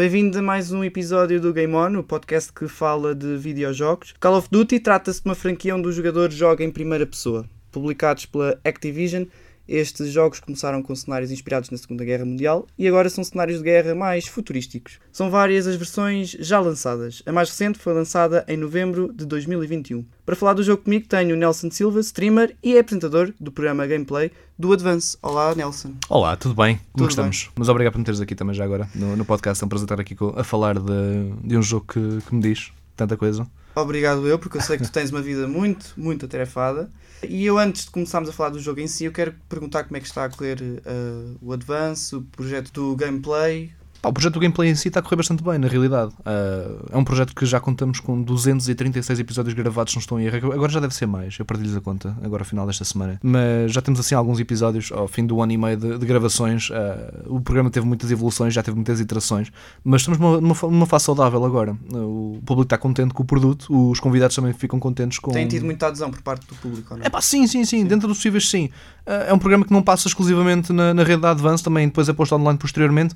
Bem-vindo a mais um episódio do Game On, o podcast que fala de videojogos. Call of Duty trata-se de uma franquia onde o jogador joga em primeira pessoa. Publicados pela Activision, estes jogos começaram com cenários inspirados na Segunda Guerra Mundial e agora são cenários de guerra mais futurísticos. São várias as versões já lançadas. A mais recente foi lançada em novembro de 2021. Para falar do jogo comigo tenho o Nelson Silva, streamer e apresentador do programa Gameplay do Advance. Olá, Nelson. Olá, tudo bem? Como Tudo estamos? Mas obrigado por me teres aqui também já agora no, no podcast. É um prazer estar aqui a falar de, de um jogo que, que me diz tanta coisa. Obrigado eu, porque eu sei que tu tens uma vida muito, muito atarefada. E eu, antes de começarmos a falar do jogo em si, eu quero perguntar como é que está a correr eh, o Advance, o projeto do gameplay. Pá, o projeto do gameplay em si está a correr bastante bem, na realidade. Ah, é um projeto que já contamos com 236 episódios gravados, não estou em erro. Agora já deve ser mais, eu perdi-lhes a conta, agora ao final desta semana. Mas já temos assim alguns episódios ao fim do ano e meio de, de gravações. Ah, o programa teve muitas evoluções, já teve muitas iterações, mas estamos numa, numa, numa fase saudável agora. O público está contente com o produto, os convidados também ficam contentes com. Tem tido muita adesão por parte do público, não? É pá, sim, sim, sim, dentro dos possíveis, sim. Ah, é um programa que não passa exclusivamente na, na rede da Advance, também depois é posto online posteriormente.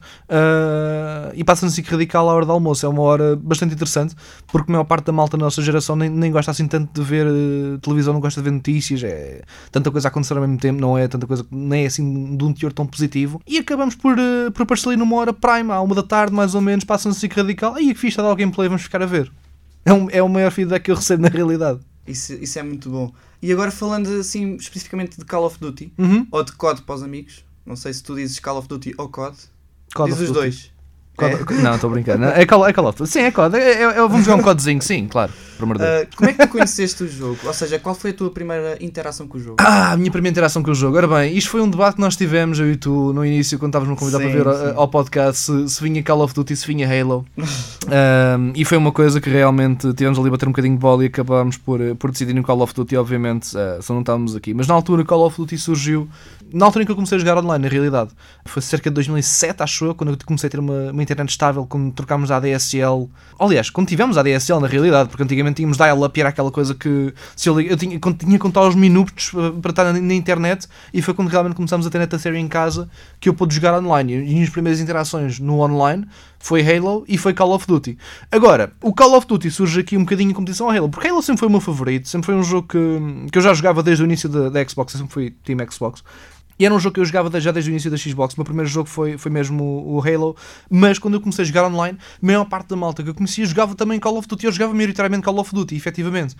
E passa na SIC Radical à hora do almoço. É uma hora bastante interessante, porque a maior parte da malta da nossa geração nem, nem gosta assim tanto de ver eh, televisão, não gosta de ver notícias. É tanta coisa a acontecer ao mesmo tempo, não é tanta coisa, nem é assim de um teor tão positivo. E acabamos por, eh, por aparecer ali numa hora prime, à uma da tarde, mais ou menos, passa na SIC Radical. Aí que fixe, está a dar o gameplay, vamos ficar a ver. É, um, é o maior feedback que eu recebo na realidade. Isso, isso é muito bom. E agora falando assim especificamente de Call of Duty, Uhum. ou de COD para os amigos, não sei se tu dizes Call of Duty ou COD, Call diz os dois. Cod- É. Não, estou brincando. É Call, é Call of Duty. Sim, é COD. É, é, é- vamos jogar um codezinho, sim, claro. Por amor de Deus. Ah, como é que tu conheceste o jogo? Ou seja, qual foi a tua primeira interação com o jogo? Ah, a minha primeira interação com o jogo. Ora bem, isto foi um debate que nós tivemos, eu e tu, no início, quando estávamos a convidar Sim, para ver sim. ao, podcast se, se vinha Call of Duty, se vinha Halo. Ahm, e foi uma coisa que realmente tivemos ali a bater um bocadinho de bola e acabámos por, eh, por decidir no Call of Duty, obviamente, eh, só não estávamos aqui. Mas na altura, Call of Duty surgiu, na altura em que eu comecei a jogar online, na realidade. Foi cerca de 2007, acho eu, quando eu comecei a ter uma, uma internet estável, quando trocámos a ADSL. Aliás, quando tivemos a ADSL, na realidade, porque antigamente tínhamos dial-up e era aquela coisa que se eu, eu tinha, tinha que contar os minutos eh, para estar na, na internet e foi quando realmente começámos a ter net a série em casa que eu pude jogar online. E as primeiras interações no online foi Halo e foi Call of Duty. Agora, o Call of Duty surge aqui um bocadinho em competição ao Halo, porque Halo sempre foi o meu favorito, sempre foi um jogo que, que eu já jogava desde o início da, da Xbox, eu sempre fui Team Xbox. E era um jogo que eu jogava já desde o início da Xbox. O meu primeiro jogo foi, foi mesmo o, o Halo. Mas quando eu comecei a jogar online, a maior parte da malta que eu conhecia jogava também Call of Duty. Eu jogava maioritariamente Call of Duty, efetivamente.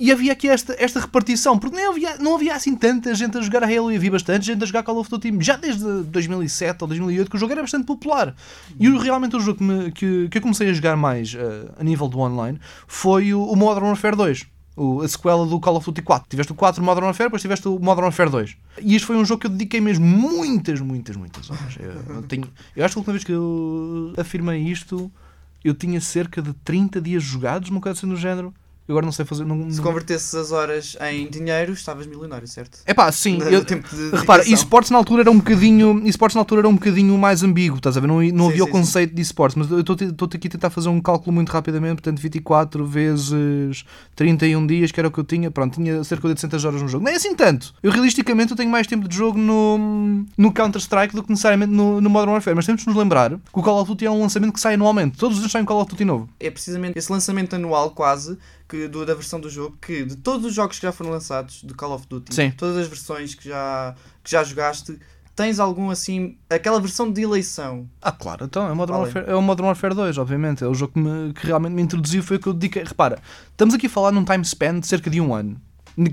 E havia aqui esta, esta repartição, porque nem havia, não havia assim tanta gente a jogar Halo e havia bastante gente a jogar Call of Duty. Já desde 2007 ou 2008 que o jogo era bastante popular. E realmente o jogo que, me- que, que eu comecei a jogar mais eh, a nível do online foi o, o Modern Warfare 2 o- a sequela do Call of Duty 4. Tiveste o 4 Modern Warfare, depois tiveste o Modern Warfare 2. E este foi um jogo que eu dediquei mesmo muitas, muitas, muitas horas. Eu, eu tenho, eu acho que a última vez que eu afirmei isto, eu tinha cerca de 30 dias jogados, uma coisa assim do género. Eu agora não sei fazer. Não, Se convertesses as horas em dinheiro, estavas milionário, certo? É pá, sim. Eu, tempo de repara, esportes na altura era um bocadinho. Esportes na altura era um bocadinho mais ambíguo, estás a ver? Não, não Sim, havia sim, o conceito de esportes, mas eu estou aqui a tentar fazer um cálculo muito rapidamente, portanto, 24 vezes 31 dias, que era o que eu tinha, pronto, tinha cerca de 800 horas no jogo. Nem é assim tanto. Eu realisticamente eu tenho mais tempo de jogo no, no Counter-Strike do que necessariamente no, no Modern Warfare, mas temos de nos lembrar que o Call of Duty é um lançamento que sai anualmente. Todos os dias sai um Call of Duty novo. É precisamente esse lançamento anual, quase, que, do- da versão do jogo, que de todos os jogos que já foram lançados do Call of Duty, Sim. todas as versões que já, que já jogaste, tens algum assim, aquela versão de eleição. Ah, claro, então é o Modern, é? Warfare, é o Modern Warfare 2, obviamente. É o jogo que, me- que realmente me introduziu, foi o que eu dediquei. Repara, estamos aqui a falar num time span de cerca de um ano.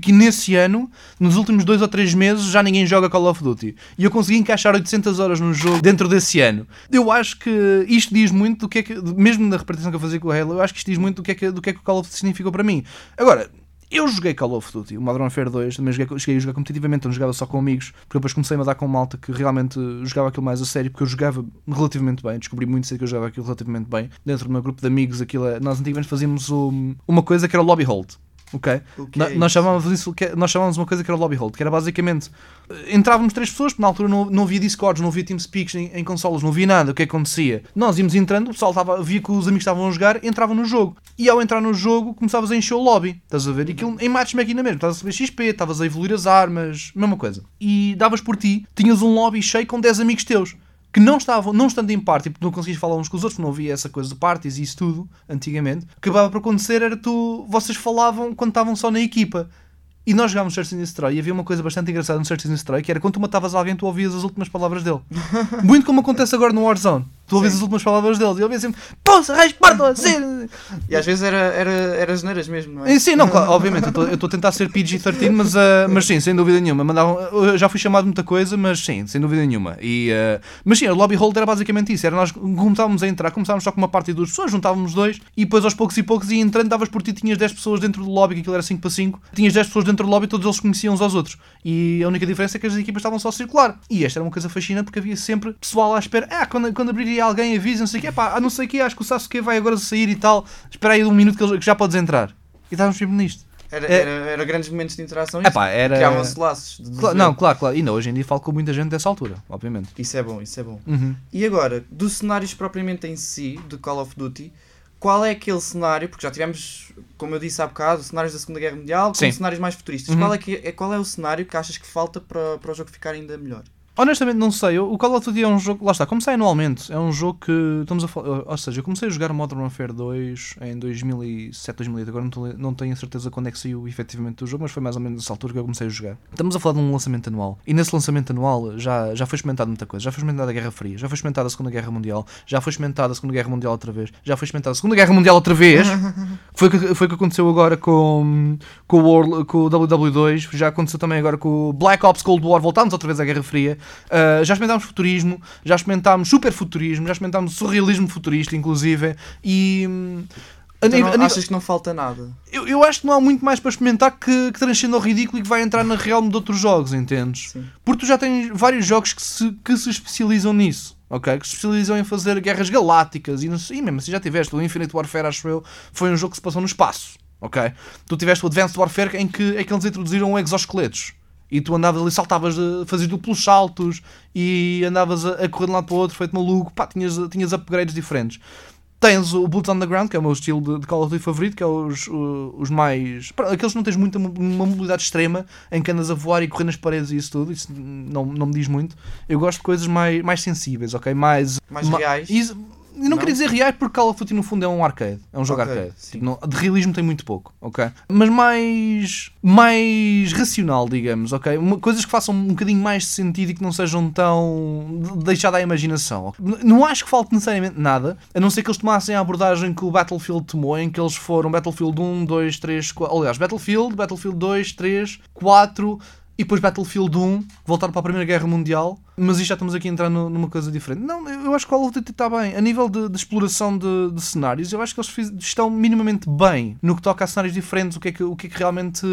Que nesse ano, nos últimos dois ou três meses, já ninguém joga Call of Duty. E eu consegui encaixar 800 horas no jogo dentro desse ano. Eu acho que isto diz muito do que é que, mesmo na repartição que eu fazia com o Halo, eu acho que isto diz muito do que é que, do que, é que o Call of Duty significou para mim. Agora, Eu joguei Call of Duty, o Modern Warfare 2, também joguei, cheguei a jogar competitivamente, não jogava só com amigos, porque depois comecei a dar com malta que realmente jogava aquilo mais a sério, porque eu jogava relativamente bem, descobri muito cedo que eu jogava aquilo relativamente bem. Dentro do meu grupo de amigos, aquilo, é- nós antigamente fazíamos um, uma coisa que era o lobby hold. Ok? É nós, chamávamos isso, que- nós chamávamos uma coisa que era o lobby hold, que era basicamente entrávamos três pessoas, porque na altura não, não havia Discords, não havia TeamSpeaks em, em consoles, não havia nada. O que é que acontecia? Nós íamos entrando, o pessoal estava, via que os amigos estavam a jogar, entravam no jogo. E ao entrar no jogo, começavas a encher o lobby. Estás a ver? E aquilo em matchmaking mesmo. Estavas a receber XP, estavas a evoluir as armas, mesma coisa. E davas por ti, tinhas um lobby cheio com 10 amigos teus. Que não estavam, não estando em party, porque não conseguias falar uns com os outros, não havia essa coisa de parties e isso tudo, antigamente. O que acabava por acontecer era tu, vocês falavam quando estavam só na equipa. E nós jogámos Search and Destroy e havia uma coisa bastante engraçada no Search and Destroy que era quando tu matavas alguém, tu ouvias as últimas palavras dele. Muito como acontece agora no Warzone. Tu ouvias Sim. as últimas palavras dele e ele ouvia sempre Poça, raios, parto, assim. E às vezes era, era, era geneiras mesmo, não é? Sim, não, claro, obviamente, eu estou- a tentar ser PG-13, mas, ah, mas sim, sem dúvida nenhuma. Mandavam, eu já fui chamado de muita coisa, mas sim, sem dúvida nenhuma. E, ah, mas sim, o lobby hold era basicamente isso. Era nós começávamos a entrar, começávamos só com uma parte de duas pessoas, juntávamos dois, e depois aos poucos e poucos ia entrando, davas por ti, tinhas 10 pessoas dentro do lobby, que aquilo era 5 para 5, tinhas 10 pessoas dentro do lobby e todos eles conheciam uns aos outros. E a única diferença é que as equipas estavam só a circular. E esta era uma coisa fascinante porque havia sempre pessoal à espera. Ah, quando, quando abriria alguém avisa, não sei o que, pá, não sei o que, acho que o Sasuke vai agora sair e tal. Espera aí um minuto que, que já podes entrar. E estávamos sempre nisto. Era, É- era, era grandes momentos de interação pá, era. criavam-se laços. de Cla- desejo. não, claro, claro. E ainda hoje em dia falo com muita gente dessa altura, obviamente. Isso é bom, isso é bom. Uhum. E agora, dos cenários propriamente em si, de Call of Duty, qual é aquele cenário, porque já tivemos, como eu disse há bocado, cenários da Segunda Guerra Mundial, com Sim. cenários mais futuristas. Uhum. Qual, é que, é, qual é o cenário que achas que falta para, para o jogo ficar ainda melhor? Honestamente, não sei. O Call of Duty é um jogo. Lá está, como sai anualmente. É um jogo que. Estamos a falar. Ou seja, eu comecei a jogar Modern Warfare 2 em 2007, 2008. Agora não, tenho a certeza quando é que saiu efetivamente o jogo, mas foi mais ou menos nessa altura que eu comecei a jogar. Estamos a falar de um lançamento anual. E nesse lançamento anual já, já foi experimentado muita coisa. Já foi experimentada a Guerra Fria, já foi experimentada a Segunda Guerra Mundial, já foi experimentada a Segunda Guerra Mundial outra vez, já foi experimentada a Segunda Guerra Mundial outra vez. foi o que, foi que aconteceu agora com, com, o World, com o WW2, já aconteceu também agora com o Black Ops Cold War, voltámos outra vez à Guerra Fria. Uh, já experimentámos futurismo, já experimentámos superfuturismo, já experimentámos surrealismo futurista, inclusive, e. hum, Então nível- não- a nível- achas que não falta nada? eu, eu acho que não há muito mais para experimentar que, que transcenda o ridículo e que vai entrar na realm de outros jogos, entendes? Sim. Porque tu já tens vários jogos que se, que se especializam nisso, ok? Que se especializam em fazer guerras galácticas e, não sei, e mesmo assim já tiveste o Infinite Warfare, acho eu, foi um jogo que se passou no espaço, ok? Tu tiveste o Advanced Warfare em que, em que eles introduziram exoesqueletos. E tu andavas ali, saltavas, de- fazias duplos saltos e andavas a, a correr de um lado para o outro, feito maluco, pá, tinhas, tinhas upgrades diferentes. Tens o Boots on the Ground, que é o meu estilo de, de Call of Duty favorito, que é os, os mais. Aqueles que não tens muita uma mobilidade extrema, em que andas a voar e correr nas paredes e isso tudo, isso não, não me diz muito. Eu gosto de coisas mais, mais sensíveis, ok? Mais. Mais ma- reais? Is- não, Não? queria dizer reais porque Call of Duty no fundo é um arcade, é um jogo Ok, arcade. Tipo, não- de realismo tem muito pouco, ok? Mas mais mais racional, digamos, ok? Uma- coisas que façam um bocadinho mais de sentido e que não sejam tão de- deixada à imaginação. Não acho que falte necessariamente nada, a não ser que eles tomassem a abordagem que o Battlefield tomou, em que eles foram Battlefield 1, 2, 3, 4, aliás, Battlefield, Battlefield 2, 3, 4 e depois Battlefield 1, voltaram para a Primeira Guerra Mundial, mas isto já estamos aqui a entrar no- numa coisa diferente. Não, eu acho que o Call of Duty está bem. A nível de, de exploração de, de cenários, eu acho que eles estão minimamente bem no que toca a cenários diferentes, o que é que, o que, é que realmente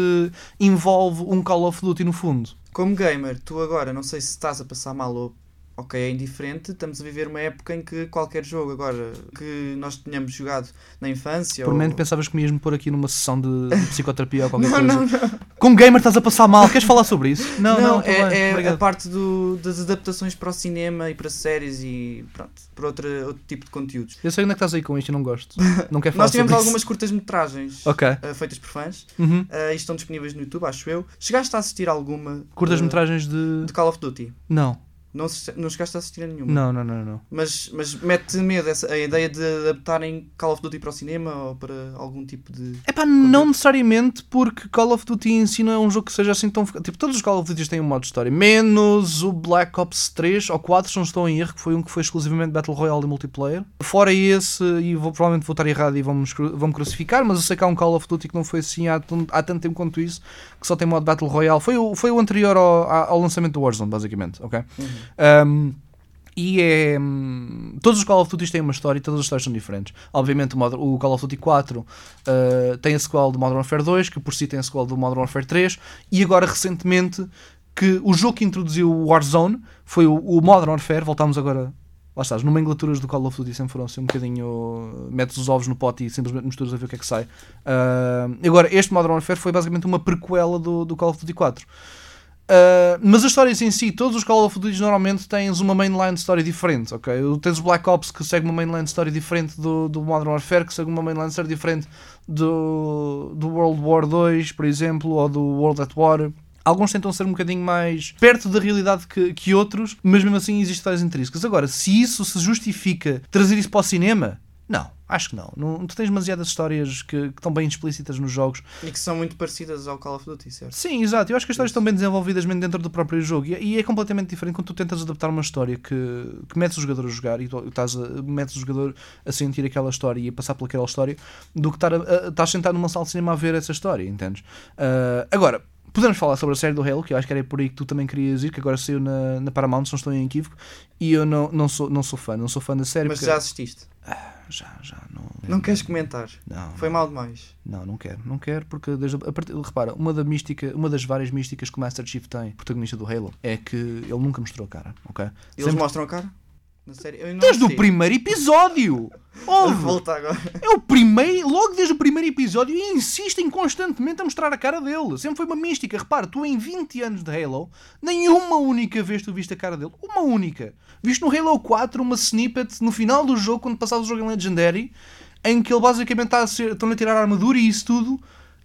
envolve um Call of Duty no fundo. Como gamer, tu agora, não sei se estás a passar mal ou ok, é indiferente, estamos a viver uma época em que qualquer jogo agora que nós tenhamos jogado na infância Por ou... menos pensavas que me ias-me pôr aqui numa sessão de, psicoterapia ou qualquer Não, coisa. não, não. Como gamer estás a passar mal, queres falar sobre isso? Não, não, tá é, é a parte do- das adaptações para o cinema e para séries e pronto, para outra, outro tipo de conteúdos. Eu sei onde é que estás aí com isto e não gosto. Não quero falar Nós tivemos algumas curtas-metragens isso. Ok. uh, feitas por fãs Uhum. uh, e estão disponíveis no YouTube, acho eu. Chegaste a assistir alguma Curtas uh, metragens de. de Call of Duty? Não. Não, não chegaste a assistir a nenhuma? Não, não, não, não. Mas, mas mete medo essa, a ideia de adaptarem Call of Duty para o cinema ou para algum tipo de. É pá, não necessariamente porque Call of Duty em si não é um jogo que seja assim tão. Tipo, todos os Call of Duty têm um modo de história, menos o Black Ops 3 ou 4, se não estou em erro, que foi um que foi exclusivamente Battle Royale e multiplayer. Fora esse, e vou, provavelmente vou estar errado e vão-me vão-me crucificar, mas eu sei que há um Call of Duty que não foi assim há, há tanto tempo quanto isso, que só tem modo Battle Royale. Foi o, foi o anterior ao, ao lançamento do Warzone, basicamente, ok? Um, E é. hum, Todos os Call of Duty têm uma história e todas as histórias são diferentes. Obviamente, o, Call of Duty 4 uh, tem a sequel do Modern Warfare 2, que por si tem a sequel do Modern Warfare 3, e agora recentemente que o jogo que introduziu o Warzone foi o, o Modern Warfare. Voltámos agora. Lá estás, nomenclaturas do Call of Duty sempre foram assim um bocadinho. Metes os ovos no pote e simplesmente misturas a ver o que é que sai. Uh, agora, este Modern Warfare foi basicamente uma prequela do, do Call of Duty 4. Uh, mas as histórias em si, todos os Call of Duty normalmente tens uma mainline story diferente, ok? Tens o Black Ops que segue uma mainline story diferente do, do Modern Warfare, que segue uma mainline story diferente do, do World War 2, por exemplo, ou do World at War. Alguns tentam ser um bocadinho mais perto da realidade que, que outros, mas mesmo assim existem histórias intrínsecas. Agora, se isso se justifica trazer isso para o cinema, não, acho que não. não tu tens demasiadas histórias que, que estão bem explícitas nos jogos E que são muito parecidas ao Call of Duty, certo? Sim, exato. Eu acho que as histórias estão bem desenvolvidas mesmo dentro do próprio jogo. E, e é completamente diferente quando tu tentas adaptar uma história que, que metes o jogador a jogar e tu estás a, metes o jogador a sentir aquela história e a passar por aquela história do que estar a, a, estás sentado numa sala de cinema a ver essa história, entendes? Ah, agora. Podemos falar sobre a série do Halo, que eu acho que era por aí que tu também querias ir, que agora saiu na, na Paramount, se não estou em equívoco, e eu não, não, sou, não sou fã, não sou fã da série. Mas porque- já assististe. já, já, não, Não queres comentar? não, Foi mal demais. não, não quero, não quero, porque desde a partir, repara, uma, da mística, uma das várias místicas que o Master Chief tem, protagonista do Halo, é que ele nunca mostrou a cara, ok? Eles Sempre- mostram a cara? Na série? Eu não Desde o assisti. primeiro episódio! Ouve! Volta agora. É o primeiro, logo desde o primeiro episódio, e insistem constantemente a mostrar a cara dele. Sempre foi uma mística. Repara, tu em 20 anos de Halo, nenhuma única vez tu viste a cara dele. Uma única. Viste no Halo 4 uma snippet no final do jogo, quando passava o jogo em Legendary, em que ele basicamente está a ser, estão a tirar a armadura e isso tudo,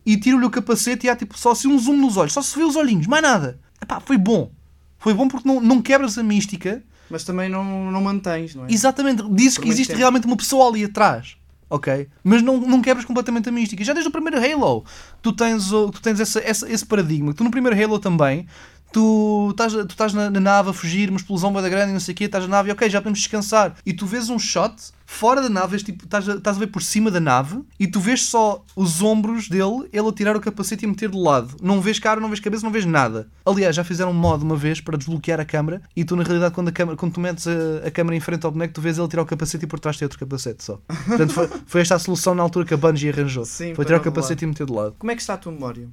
e tira-lhe o capacete e há tipo só assim um zoom nos olhos, só se vê os olhinhos, mais nada. Epá, foi bom. Foi bom porque não, não quebras a mística. Mas também não, não mantens, não é? Exatamente, dizes Por que existe tempo. realmente uma pessoa ali atrás. Ok? Mas não, não quebras completamente a mística. Já desde o primeiro Halo, tu tens, tu tens essa, essa- esse paradigma. Tu no primeiro Halo também, tu estás, tu estás na, na nave a fugir, uma explosão da grande e não sei o quê, estás na nave e ok, já podemos descansar. E tu vês um shot fora da nave, tipo, estás, a, estás a ver por cima da nave e tu vês só os ombros dele, ele a tirar o capacete e a meter de lado. Não vês cara, não vês cabeça, não vês nada. Aliás, já fizeram um modo uma vez para desbloquear a câmera e tu na realidade quando, a câmera, quando tu metes a, a câmera em frente ao boneco, tu vês ele tirar o capacete e por trás tem outro capacete só. Portanto, foi, foi esta a solução na altura que a Bungie arranjou. Sim, foi tirar o capacete e meter de lado. Como é que está a tua memória?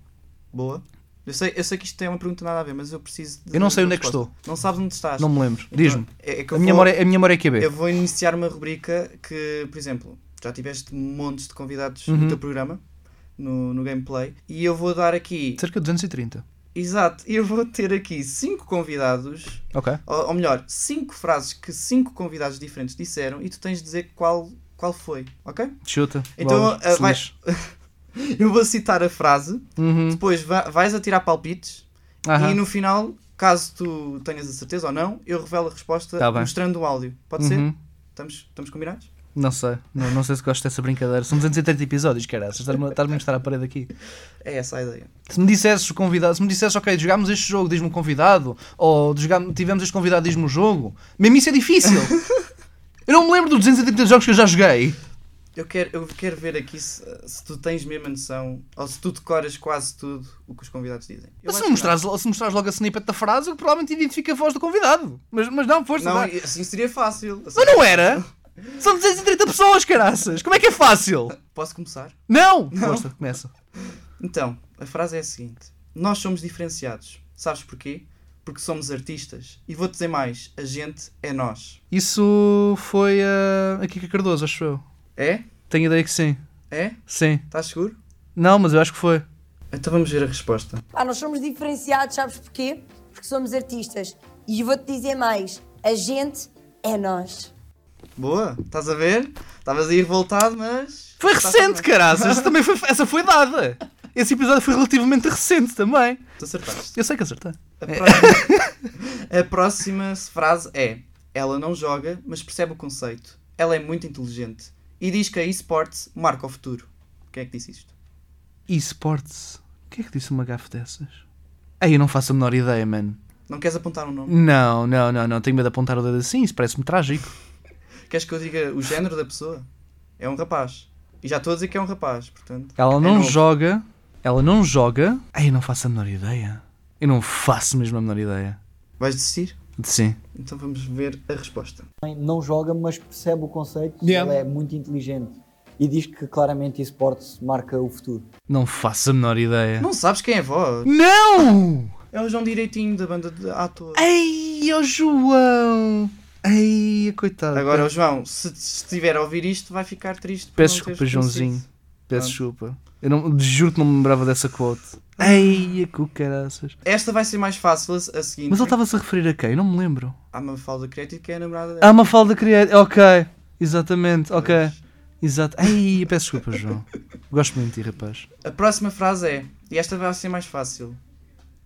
Boa? Eu sei, eu sei que isto tem uma pergunta nada a ver, mas eu preciso. Eu não sei de onde é que resposta. Não sabes onde estás. Não me lembro. Então, Diz-me. É, é A minha vou- memória, a minha memória é QB. Eu vou iniciar uma rubrica que, por exemplo, já tiveste montes de convidados Uhum. no teu programa, no, no gameplay, e eu vou dar aqui. Cerca de 230. Exato, eu vou ter aqui cinco convidados, Ok. ou, ou melhor, cinco frases que cinco convidados diferentes disseram e tu tens de dizer qual, qual foi, ok? Chuta. Então, se vai-. Eu vou citar a frase, Uhum. depois va- vais a tirar palpites Aham. e no final, caso tu tenhas a certeza ou não, eu revelo a resposta Tá mostrando o áudio. Pode ser? Uhum. Estamos, estamos combinados? Não sei. Não, não sei se gosto dessa brincadeira. São 230 episódios, caralho. Estás-me a mostrar a parede aqui. É essa a ideia. Se me dissesses o convidado, se me dissesses, ok, jogámos este jogo, diz-me um convidado, ou jogámos, tivemos este convidado, diz-me um jogo, mesmo isso é difícil. eu não me lembro dos 230 jogos que eu já joguei. Eu quero, eu quero ver aqui se, se tu tens mesmo a noção, ou se tu decoras quase tudo o que os convidados dizem. Eu Mas se mostrares, se mostrares logo a snippet da frase, eu provavelmente identifico a voz do convidado. Mas, mas não, força. Não, dá. assim seria fácil. Assim- Mas não era. São 230 pessoas, caraças. Como é que é fácil? Posso começar? Não! Não. Força, começa. Então, a frase é a seguinte: Nós somos diferenciados. Sabes porquê? Porque somos artistas. E vou-te dizer mais: a gente é nós. Isso foi a a Kika Cardoso, acho eu. É? Tenho ideia que sim. É? Sim. Estás seguro? Não, mas eu acho que foi. Então vamos ver a resposta. Ah, nós somos diferenciados, sabes porquê? Porque somos artistas. E vou-te dizer mais: a gente é nós. Boa, estás a ver? Estavas aí revoltado, mas. Foi recente, caraças. Também foi, essa foi dada. Esse episódio foi relativamente recente também. Tu acertaste. Eu sei que acertei. A próxima, a próxima frase é: Ela não joga, mas percebe o conceito. Ela é muito inteligente. E diz que a eSports marca o futuro. Quem é que disse isto? eSports. O que é que disse uma gafe dessas? Ei, eu não faço a menor ideia, mano. Não queres apontar um nome? Não, não, não, não. Tenho medo de apontar o dedo assim. Isso parece-me trágico. Queres que eu diga o género da pessoa? É um rapaz. E já estou a dizer que é um rapaz, portanto. Ela é não novo. joga. Ela não joga. Ei, eu não faço a menor ideia. Eu não faço mesmo a menor ideia. Vais desistir? Sim. Então vamos ver a resposta. não joga, mas percebe o conceito. Yeah. Ele é muito inteligente e diz que claramente esportes marca o futuro. Não faço a menor ideia. Não sabes quem é a voz? Não! É o João Direitinho da banda de ator. Ei, ó João! Ei, coitado. Agora, o João, se estiver a ouvir isto, vai ficar triste. Peço desculpa, Joãozinho. Peço Pronto. desculpa. Eu não, juro que não me lembrava dessa quote. Ei, que caraças. Esta vai ser mais fácil, a a seguinte. Mas ele estava-se a referir a quem? Não me lembro. Há uma falda Creative que é a namorada dela. Ah, uma falda criada. Ok. Exatamente. Ok. Exato. Ei, peço desculpa, João. Gosto muito de ti, rapaz. A próxima frase é, e esta vai ser mais fácil.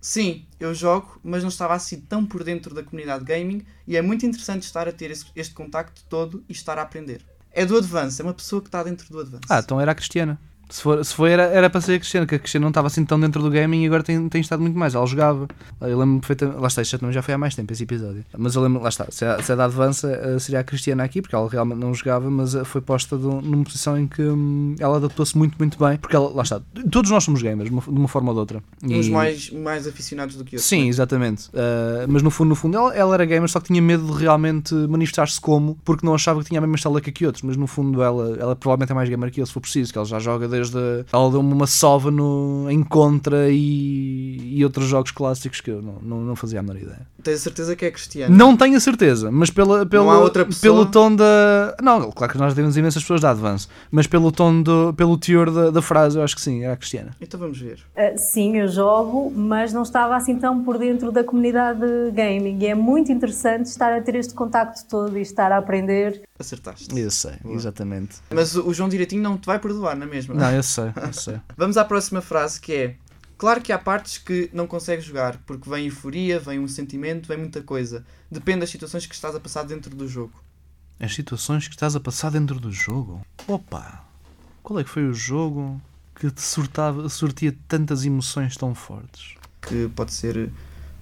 Sim, eu jogo, mas não estava assim tão por dentro da comunidade gaming e é muito interessante estar a ter este contacto todo e estar a aprender. É do Advance, é uma pessoa que está dentro do Advance. Ah, então era a Cristiana. Se for, se for era, era para ser a Cristiana, que a Cristiana não estava assim tão dentro do gaming e agora tem, tem estado muito mais. Ela jogava. Eu lembro perfeitamente. Lá está, isto já também já foi há mais tempo esse episódio. Mas eu lembro, lá está. Se é, se é da Advança, eh, seria a Cristiana aqui, porque ela realmente não jogava, mas eh, foi posta de um- numa posição em que hum, ela adaptou-se muito, muito bem. Porque ela, lá está. Todos nós somos gamers, de uma, forma ou de outra. Uns E- mais, mais aficionados do que outros. Sim, exatamente. Uh, mas no fundo, no fundo, ela, ela era gamer, só que tinha medo de realmente manifestar-se como, porque não achava que tinha a mesma estética que outros. Mas no fundo, ela, ela provavelmente é mais gamer que eu, se for preciso, que ela já joga desde. Ela deu-me uma sova no, em Contra e, e outros jogos clássicos que eu não, não, não fazia a menor ideia. Tens a certeza que é cristiano? Não tenho a certeza, mas pela, pessoa? pelo tom da. Não, claro que nós temos imensas pessoas da Advance, mas pelo tom, do, pelo teor da, da frase, eu acho que sim, era a Cristiana. Então vamos ver. Uh, sim, eu jogo, mas não estava assim tão por dentro da comunidade gaming. E é muito interessante estar a ter este contacto todo e estar a aprender. Acertaste. Eu sei, exatamente. Mas o o João Direitinho não te vai perdoar, não é mesmo? Não, eu sei, eu sei. Vamos à próxima frase que é Claro que há partes que não consegues jogar, porque vem euforia, vem um sentimento, vem muita coisa. Depende das situações que estás a passar dentro do jogo. As situações que estás a passar dentro do jogo. Opa! Qual é que foi o jogo que te sortava, sortia tantas emoções tão fortes? Que pode ser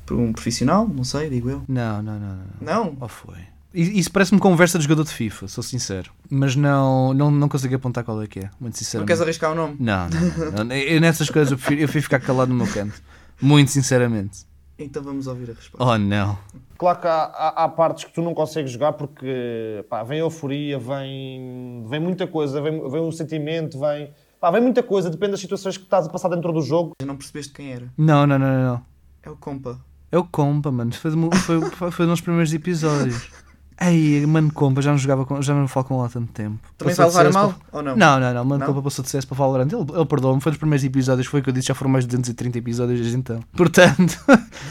por um profissional, não sei, digo eu. Não, não, não, não. Não? Ou foi? Isso parece-me conversa de jogador de FIFA, sou sincero. Mas não, não, não consigo apontar qual é que é, muito Não sinceramente. queres arriscar o nome? Não, não, não, não. Eu, nessas coisas eu prefiro, eu prefiro ficar calado no meu canto. Muito sinceramente. Então vamos ouvir a resposta. Oh não. Claro que há, há- há partes que tu não consegues jogar porque pá, vem euforia, vem, vem muita coisa, vem, vem um sentimento, vem, pá, vem muita coisa, depende das situações que estás a passar dentro do jogo. Já não percebeste quem era. Não, não, não, não. não. É o Compa. É o Compa, mano. Foi, foi, foi, foi nos primeiros episódios. Ei, mano, Compa, já não jogava com, já não falo com ele há tanto tempo. Também Passou vai levar a mal? para- Ou não? Não, não, não. Compa passou de CS para Valorant. Ele, ele perdoou-me, foi dos primeiros episódios, foi o que eu disse, já foram mais de 230 episódios desde então. Portanto,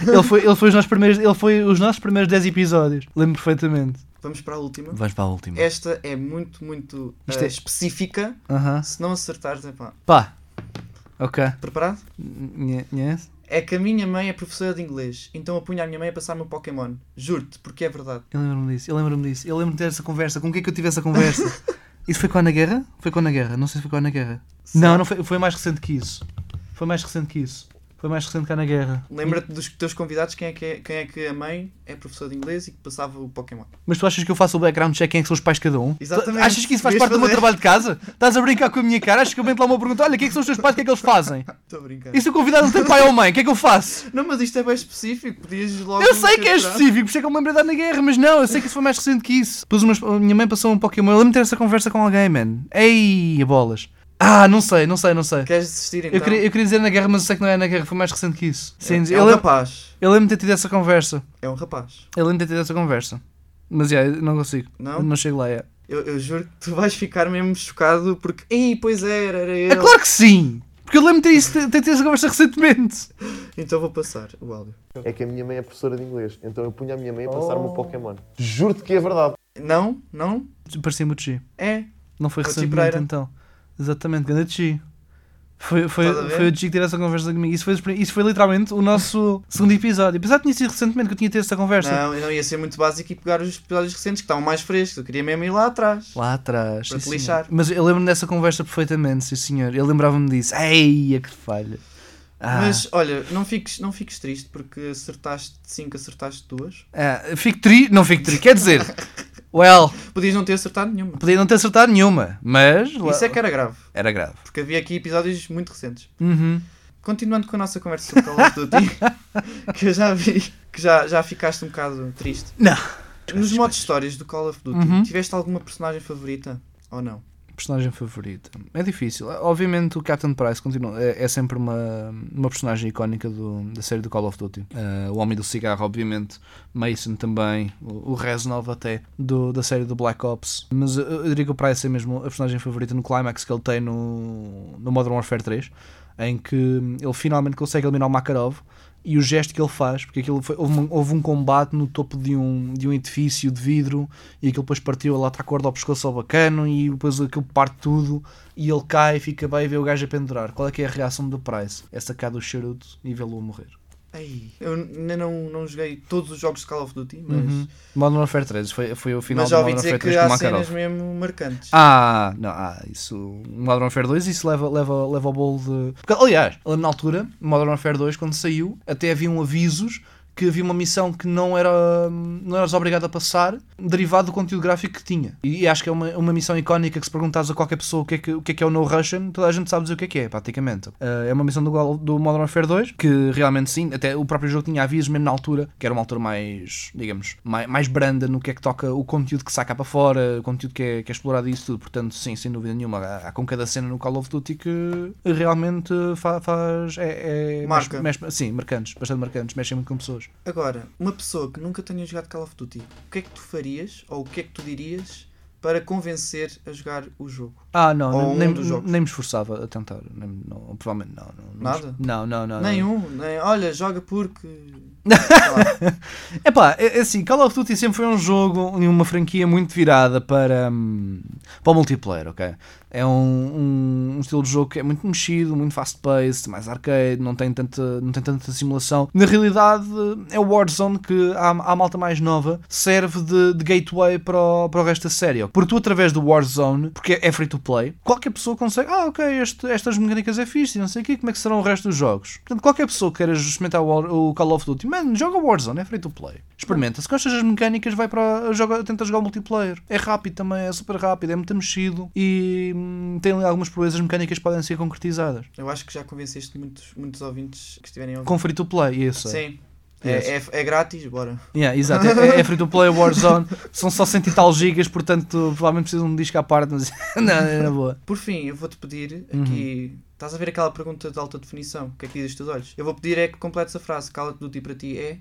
ele, foi, ele, foi os nossos primeiros, ele foi os nossos primeiros 10 episódios. Lembro perfeitamente. Vamos para a última. Vais para a última. Esta é muito, muito Isto eh, é- específica. Aham. Se não acertares, é pá. Pá. Ok. Preparado? Nhé. É que a minha mãe é professora de inglês, então eu punha a minha mãe a passar-me o Pokémon. Juro-te, porque é verdade. Eu lembro-me disso, eu lembro-me disso. Eu lembro-me de ter essa conversa. Com quem é que eu tive essa conversa? Isso foi com a Guerra? Foi com a Guerra. Não sei se foi com a Guerra. Não, não foi, foi mais recente que isso. Foi mais recente que isso. Foi mais recente que a Ana Guerra. Lembra-te dos teus convidados quem é, que é, quem é que a mãe é professora de inglês e que passava o Pokémon. Mas tu achas que eu faço o background check quem é que são os pais de cada um? Exatamente. Achas que isso faz parte do meu fazer. trabalho de casa? Estás a brincar com a minha cara? Achas que eu meto lá uma pergunta? Olha, quem é que são os teus pais? O que é que eles fazem? Estou a brincar. E se o convidado não tem pai ou mãe? O que é que eu faço? Não, mas isto é bem específico. Podias logo. Eu sei que é específico, por isso é que eu me lembrei da Ana Guerra, mas não, eu sei que isso foi mais recente que isso. Depois umas- a minha mãe passou um Pokémon, eu lembro-me de ter essa conversa com alguém, man. Ei, bolas. Ah, não sei, não sei, não sei. Queres desistir então? Eu queria, eu queria dizer na guerra, mas eu sei que não é na guerra, foi mais recente que isso. Sim, é um lembro, rapaz. eu lembro de ter tido essa conversa. É um rapaz. Eu lembro de ter tido essa conversa. Mas já, eu não consigo. Não? Não chego lá, é. Eu, eu juro que tu vais ficar mesmo chocado porque. Ih, pois era, era ele. É claro que sim! Porque eu lembro de ter, isso, ter, ter tido essa conversa recentemente. Então vou passar o áudio. É que a minha mãe é professora de inglês, então eu punha a minha mãe a passar-me o Pokémon. Juro-te que é verdade. Não, não, Parecia-me o G. é. Não foi recentemente então. Exatamente, grande G. Foi, foi, foi o que teve essa conversa comigo. Isso foi, isso foi literalmente o nosso segundo episódio. Apesar de tinha sido recentemente que eu tinha tido essa conversa. Não, eu não ia ser muito básico e pegar os episódios recentes que estavam mais frescos. Eu queria mesmo ir lá atrás. Lá atrás. Para te lixar. Mas eu lembro-me dessa conversa perfeitamente, sim senhor. Ele lembrava-me disso. Ei, que falha. Ah, Mas olha, não fiques, não fiques triste porque acertaste 5, acertaste duas. ah, fico tri... Não fico tri... Quer dizer... Well, Podias não ter acertado nenhuma. podia não ter acertado nenhuma, mas... Isso é que era grave, Era grave. porque havia aqui episódios muito recentes. Uhum. continuando com a nossa conversa sobre Call of Duty, que eu já vi que já, já ficaste um bocado triste. Não. Nos modos histórias do Call of Duty, Uhum. tiveste alguma personagem favorita? Ou não? Personagem favorita. É difícil. Obviamente o Captain Price continua, é, é sempre uma, uma personagem icónica do- da série do Call of Duty. Uh, o Homem do Cigarro, obviamente. Mason também. O, o Reznov até, do, da série do Black Ops. Mas eu, eu diria que o Price é mesmo a personagem favorita no climax que ele tem no, no Modern Warfare 3. Em que ele finalmente consegue eliminar o Makarov e o gesto que ele faz, porque aquilo foi, houve, um, houve um combate no topo de um, de um edifício de vidro e aquilo depois partiu, ele está a corda ao pescoço ao bacano e depois aquilo parte tudo e ele cai, fica bem e vê o gajo a pendurar. Qual é que é a reação do Price? É sacar do charuto e vê-lo a morrer. Ei, eu ainda não, não joguei todos os jogos de Call of Duty, mas, Uhum. Modern Warfare 3 foi, foi o final mas já do ouvi Modern dizer Warfare 3 que há cenas mesmo marcantes. Ah, não, ah, isso. Modern Warfare 2, isso leva, leva, leva ao bolo de. Porque, aliás, na altura, Modern Warfare 2, quando saiu, até haviam avisos que havia uma missão que não era não eras obrigado a passar, derivado do conteúdo gráfico que tinha. E acho que é uma, uma missão icónica que se perguntares a qualquer pessoa o que é que, o que, é, que é o No Russian, toda a gente sabe dizer o que é que é, praticamente. Ah, é uma missão do, do Modern Warfare 2, que realmente sim, até o próprio jogo tinha avisos mesmo na altura, que era uma altura mais, digamos, mais, mais branda no que é que toca o conteúdo que saca para fora, o conteúdo que é, que é explorado e isso tudo. Portanto, sim, sem dúvida nenhuma, há, há com cada cena no Call of Duty que realmente fa- faz. É, é- Marca. mexe- mexe- sim, marcantes, bastante marcantes, mexem muito com pessoas. Agora, uma pessoa que nunca tenha jogado Call of Duty, o que é que tu farias ou o que é que tu dirias para convencer a jogar o jogo? Ah, não, Ou nem, um jogos. nem me esforçava a tentar. Nem, não, provavelmente não. não, não Nada? Não, não, não. Nenhum, nem, olha, joga porque. Lá. Epá, é, é assim, Call of Duty sempre foi um jogo e uma franquia muito virada para, hum, para o multiplayer, ok? É um, um, um estilo de jogo que é muito mexido, muito fast-paced, mais arcade, não tem, tanta, não tem tanta simulação. Na realidade, é o Warzone que a, a malta mais nova serve de, de gateway para o, para o resto da série. Ok? Porque tu, através do Warzone, porque é free to play, qualquer pessoa consegue, ah, ok, este- estas mecânicas é fixe, e não sei o quê, como é que serão o resto dos jogos? Portanto, qualquer pessoa que queira experimentar o, Call of Duty, man, joga Warzone, é free to play. Experimenta. Se gostas das mecânicas, vai para. Joga, tenta jogar o multiplayer. É rápido também, é super rápido, é muito mexido e hum, tem ali algumas proezas mecânicas que podem ser concretizadas. Eu acho que já convenceste muitos, muitos ouvintes que estiverem a ouvir. Com free to play, isso. é. Sim. É, é, é grátis, bora. Yeah, exato, é, é free to play Warzone, são só 100 e tal gigas, portanto provavelmente precisam de um disco à parte, mas não, é na boa. Por fim, eu vou-te pedir Uhum. Estás a ver aquela pergunta de alta definição? O que é que dizes os teus olhos? Eu vou pedir é que completes a frase. Call of Duty para ti é.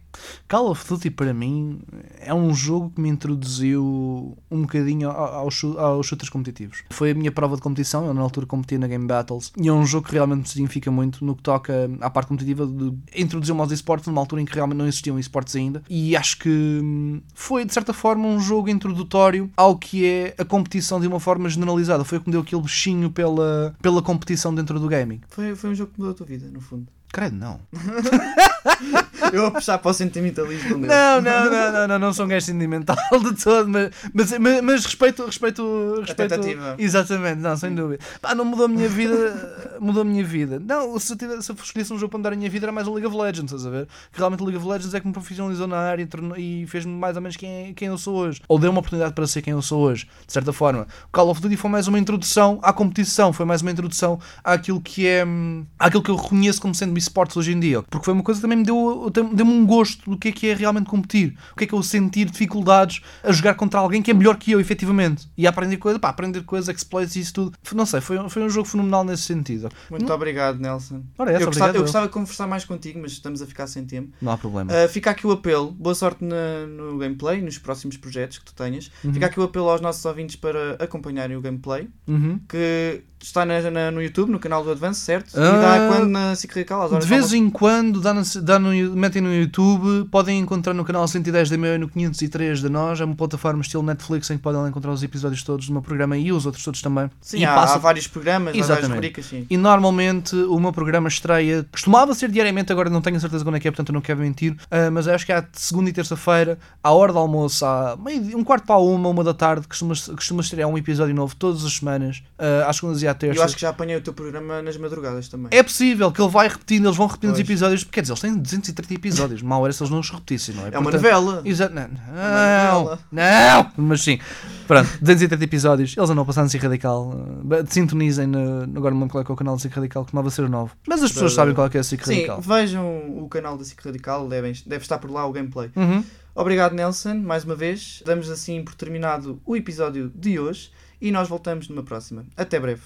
Call of Duty para mim é um jogo que me introduziu um bocadinho ao- aos, aos shooters competitivos. Foi a minha prova de competição, eu na altura competi na Game Battles e é um jogo que realmente me significa muito no que toca à parte competitiva de introduzir os esportes numa altura em que realmente não existiam esportes ainda e acho que hum, foi de certa forma um jogo introdutório ao que é a competição de uma forma generalizada. Foi o que me deu aquele bichinho pela, pela competição dentro do gaming. Foi, foi um jogo que mudou a tua vida, no fundo. Credo, não. Eu vou puxar para o sentimentalismo não. Não, não, não, não, não, não sou um gajo sentimental de todo, mas, mas, mas, mas respeito, respeito, respeito. tentativa. Exatamente, não, sem dúvida. Pá, não mudou a minha vida, mudou a minha vida. Não, se eu, tivesse, se eu escolhesse um jogo para mudar a minha vida era mais o League of Legends, estás a ver? Que realmente o League of Legends é que me profissionalizou na área e e fez-me mais ou menos quem, quem eu sou hoje. Ou deu uma oportunidade para ser quem eu sou hoje, de certa forma. O Call of Duty foi mais uma introdução à competição, foi mais uma introdução àquilo que é, hum, àquilo que eu reconheço como sendo esportes hoje em dia. Porque foi uma coisa que também me deu, deu-me um gosto do que é que é realmente competir. O que é que eu sentir dificuldades a jogar contra alguém que é melhor que eu, efetivamente. E a aprender coisas, pá, aprender coisas, exploits e isso tudo. Não sei, foi, foi um jogo fenomenal nesse sentido. Muito obrigado, Nelson. Ora, essa, eu, gostava, eu eu. gostava de conversar mais contigo, mas estamos a ficar sem tempo. Não há problema. Uh, fica aqui o apelo, boa sorte na- no gameplay, nos próximos projetos que tu tenhas. Uhum. Fica aqui o apelo aos nossos ouvintes para acompanharem o gameplay, Uhum. que está na- na- no YouTube, no canal do Advance, certo? E Ah, dá quando na às horas De vez em quando dá no, dá no, metem no YouTube, podem encontrar no canal 110 da meia e no 503 da nós, é uma plataforma estilo Netflix em que podem encontrar os episódios todos do meu programa e os outros todos também. Sim, e há, passa- há vários programas, há várias Exatamente. rubricas, sim. E normalmente o meu programa estreia, costumava ser diariamente, agora não tenho certeza quando é que é, portanto eu não quero mentir, ah, mas acho que é à segunda e terça-feira, à hora do almoço, à meio, um quarto para uma, uma da tarde, costuma, costuma estrear um episódio novo todas as semanas, ah, às segundas e à terça. Eu acho que já apanhei o teu programa nas madrugadas também. É possível que ele vai repetindo, eles vão repetindo os Pois. episódios, quer dizer, eles têm tem 230 episódios. Mal era se eles não os repetissem, não é? É uma novela. Exato. Não, não, não, mas sim. Pronto, 230 episódios. Eles andam a passar no SIC Radical. Sintonizem, no, agora não me qual é, é o canal do SIC Radical, que costumava ser o novo. Mas as pessoas sabem qual é, é o Sim, Radical. vejam o canal da SIC Radical, devem, deve estar por lá o gameplay. Uhum. Obrigado, Nelson, mais uma vez. Damos assim por terminado o episódio de hoje e nós voltamos numa próxima. Até breve.